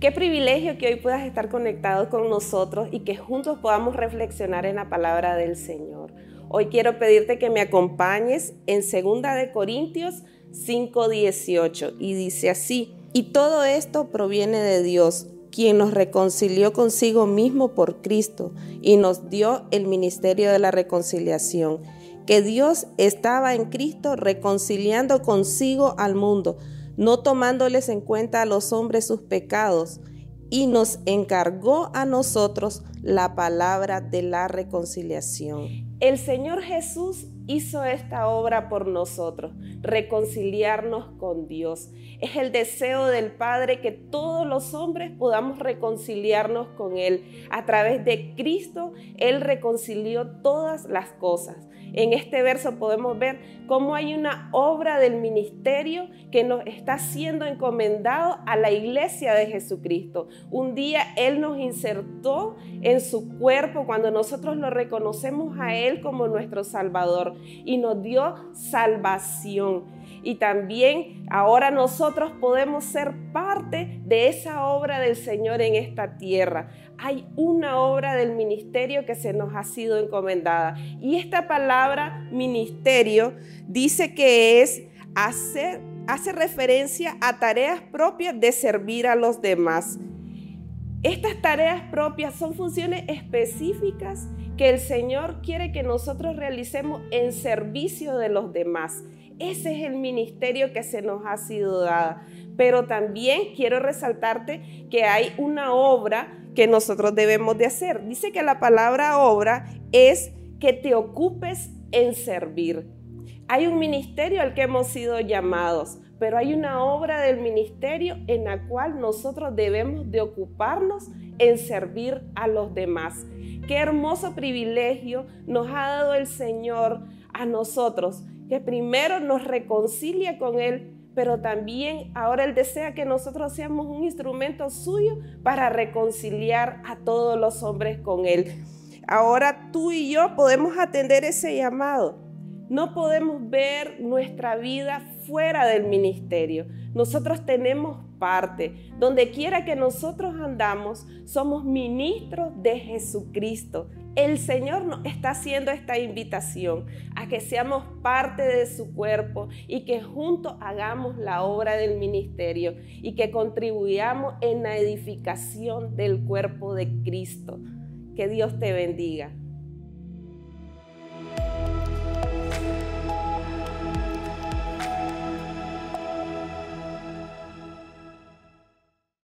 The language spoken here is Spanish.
Qué privilegio que hoy puedas estar conectado con nosotros y que juntos podamos reflexionar en la palabra del Señor. Hoy quiero pedirte que me acompañes en 2 de Corintios 5:18 y dice así: "Y todo esto proviene de Dios, quien nos reconcilió consigo mismo por Cristo y nos dio el ministerio de la reconciliación, que Dios estaba en Cristo reconciliando consigo al mundo." No tomándoles en cuenta a los hombres sus pecados, y nos encargó a nosotros la palabra de la reconciliación. El Señor Jesús hizo esta obra por nosotros, reconciliarnos con Dios. Es el deseo del Padre que todos los hombres podamos reconciliarnos con Él. A través de Cristo, Él reconcilió todas las cosas. En este verso podemos ver cómo hay una obra del ministerio que nos está siendo encomendado a la iglesia de Jesucristo. Un día Él nos insertó en su cuerpo cuando nosotros lo reconocemos a Él como nuestro Salvador y nos dio salvación y también ahora nosotros podemos ser parte de esa obra del Señor en esta tierra. Hay una obra del ministerio que se nos ha sido encomendada y esta palabra ministerio dice que es hacer hace referencia a tareas propias de servir a los demás. Estas tareas propias son funciones específicas que el Señor quiere que nosotros realicemos en servicio de los demás. Ese es el ministerio que se nos ha sido dada. Pero también quiero resaltarte que hay una obra que nosotros debemos de hacer. Dice que la palabra obra es que te ocupes en servir. Hay un ministerio al que hemos sido llamados, pero hay una obra del ministerio en la cual nosotros debemos de ocuparnos en servir a los demás. Qué hermoso privilegio nos ha dado el Señor a nosotros que primero nos reconcilia con Él, pero también ahora Él desea que nosotros seamos un instrumento suyo para reconciliar a todos los hombres con Él. Ahora tú y yo podemos atender ese llamado. No podemos ver nuestra vida fuera del ministerio. Nosotros tenemos parte. Donde quiera que nosotros andamos, somos ministros de Jesucristo. El Señor nos está haciendo esta invitación a que seamos parte de su cuerpo y que juntos hagamos la obra del ministerio y que contribuyamos en la edificación del cuerpo de Cristo. Que Dios te bendiga.